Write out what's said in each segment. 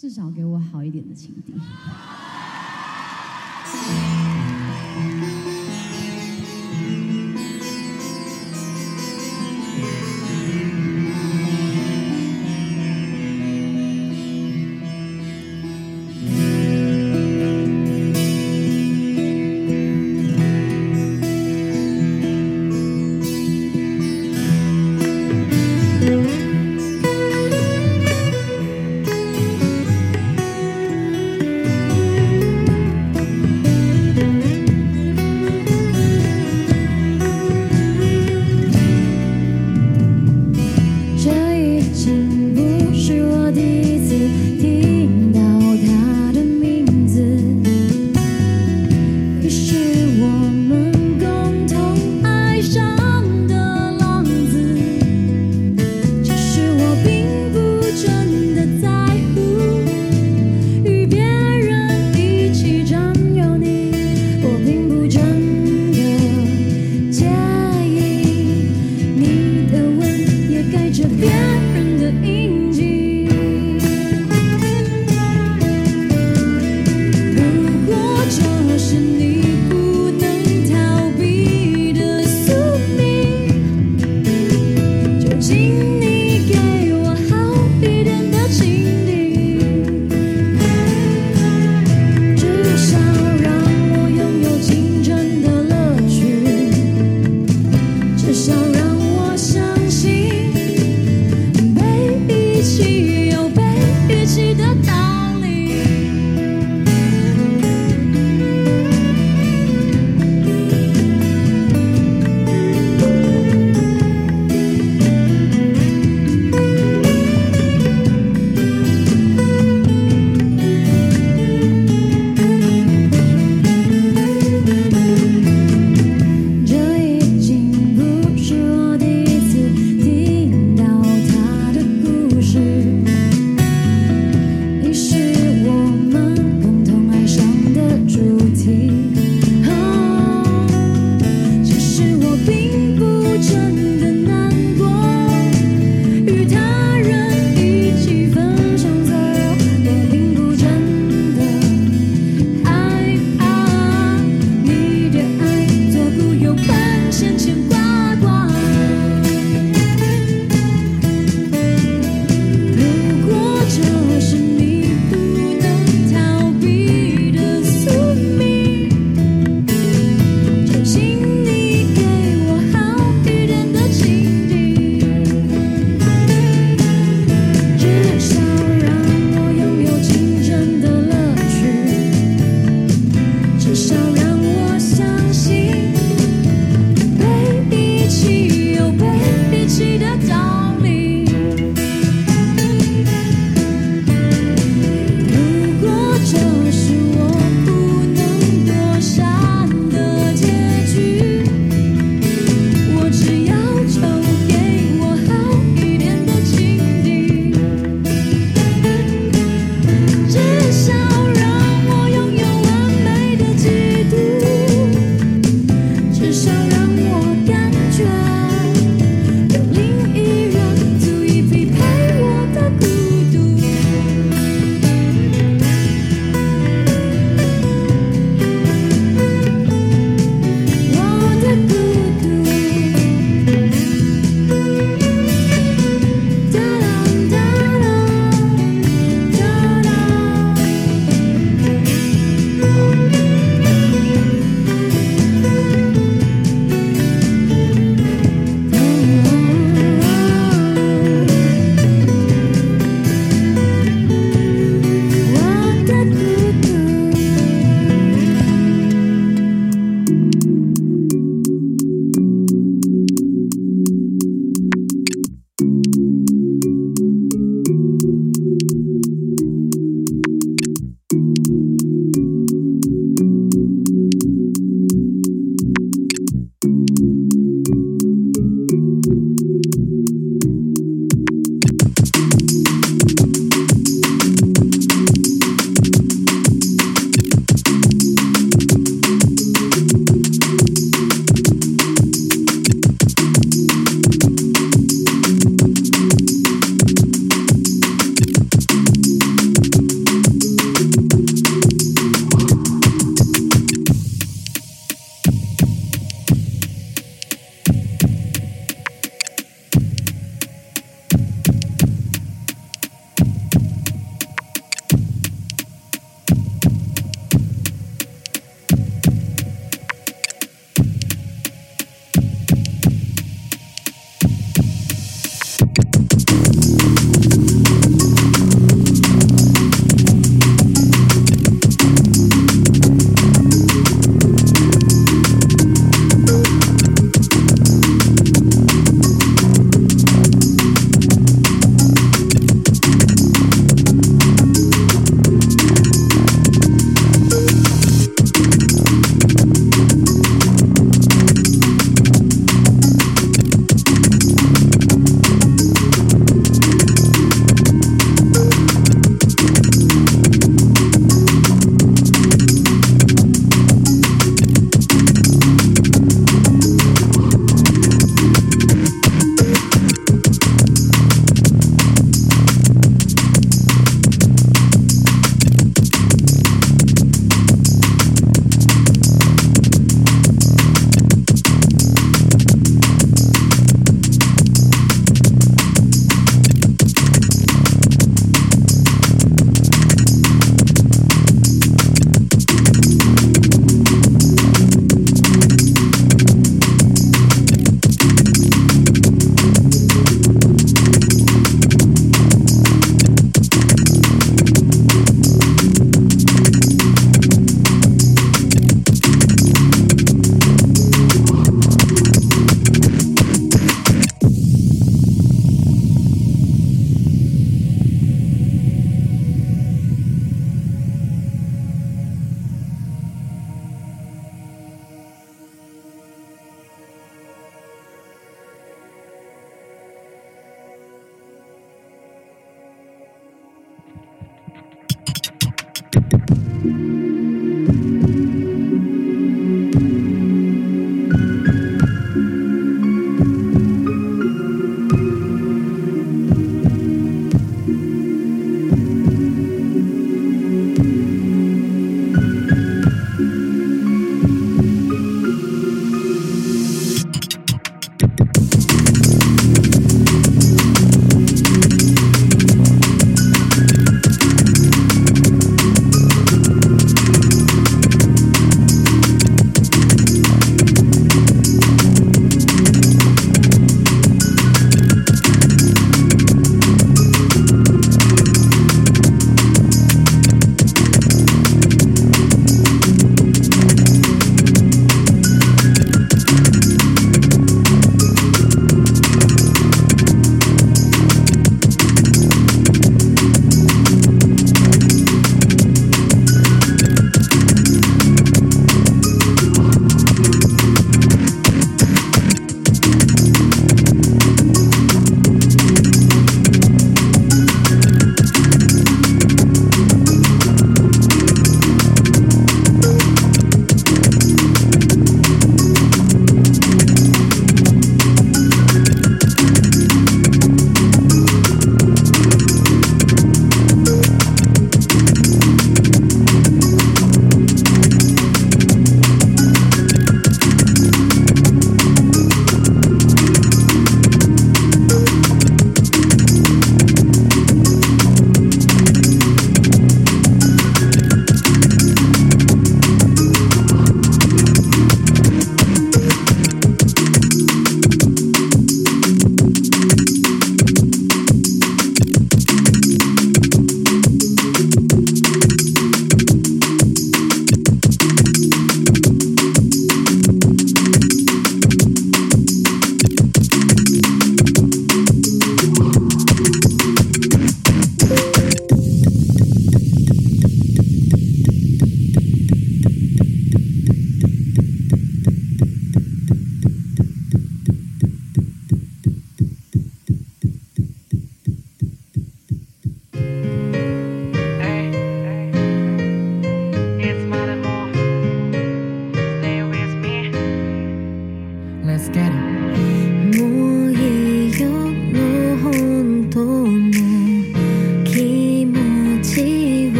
至少给我好一点的情敌。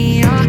beyond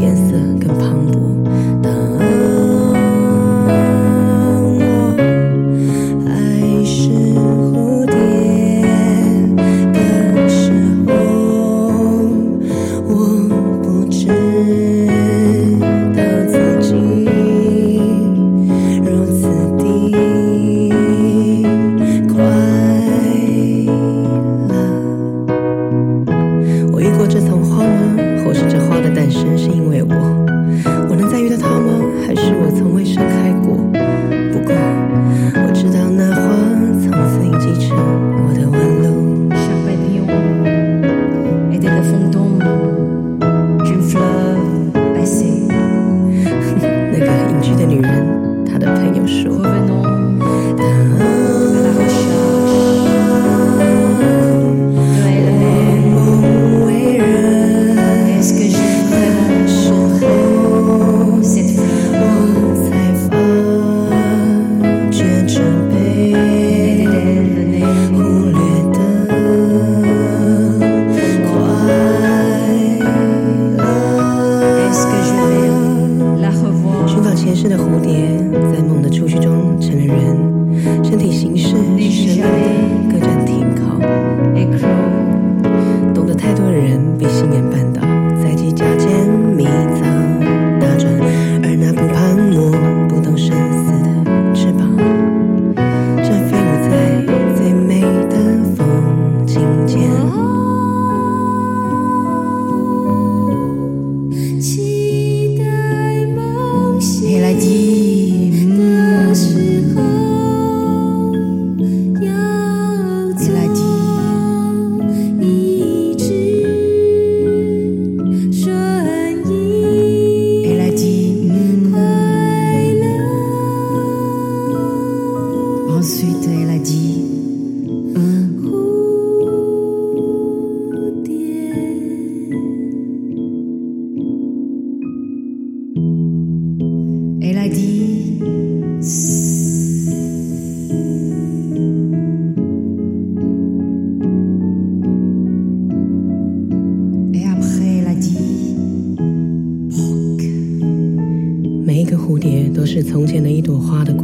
颜色跟。是从前的一朵花的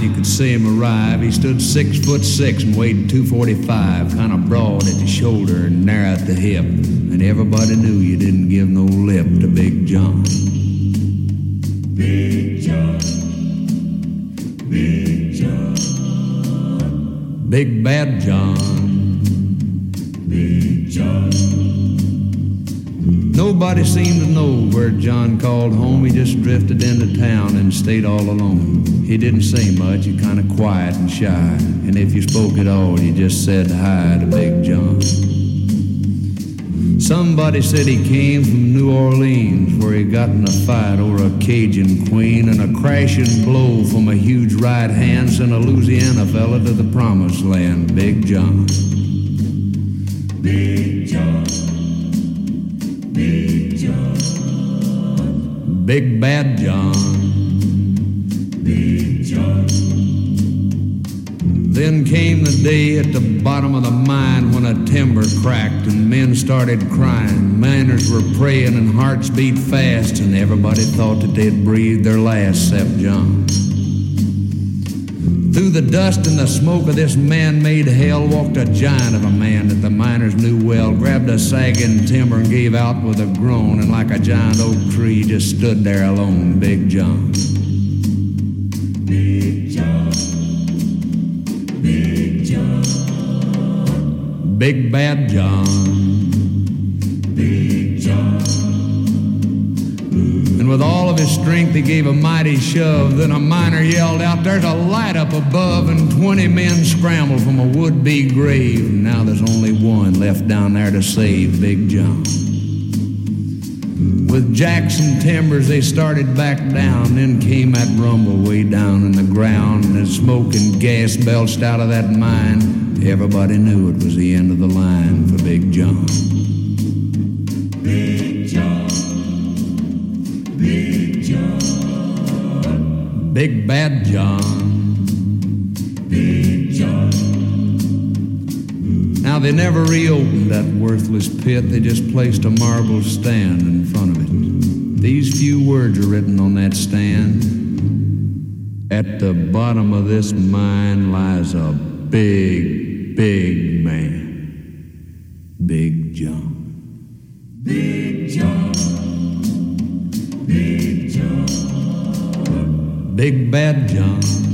you could see him arrive. He stood six foot six and weighed 245, kind of broad at the shoulder and narrow at the hip. And everybody knew you didn't give no lip to Big John. Big John. Big John. Big Bad John. Big John. Nobody seemed to know where John called home. He just drifted into town and stayed all alone. He didn't say much, he kind of quiet and shy. And if you spoke at all, you just said hi to Big John. Somebody said he came from New Orleans, where he got in a fight over a Cajun queen, and a crashing blow from a huge right hand sent a Louisiana fella to the promised land, Big John. Big John. Big John. Big Bad John. Big John. Then came the day at the bottom of the mine when a timber cracked and men started crying. Miners were praying and hearts beat fast, and everybody thought that they'd breathed their last except John. Through the dust and the smoke of this man-made hell walked a giant of a man that the miners knew well, grabbed a sagging timber and gave out with a groan, and like a giant oak tree just stood there alone, Big John. Big John. Big John. Big Bad John. Big John. And with all of his strength, he gave a mighty shove. Then a miner yelled out, There's a light up above, and 20 men scrambled from a would be grave. Now there's only one left down there to save Big John. With Jackson timbers, they started back down. Then came that rumble way down in the ground, and smoke and gas belched out of that mine. Everybody knew it was the end of the line for Big John. Big Bad John. Big John. Now they never reopened that worthless pit. They just placed a marble stand in front of it. These few words are written on that stand. At the bottom of this mine lies a big, big man. Big John. Big John. Big Bad John.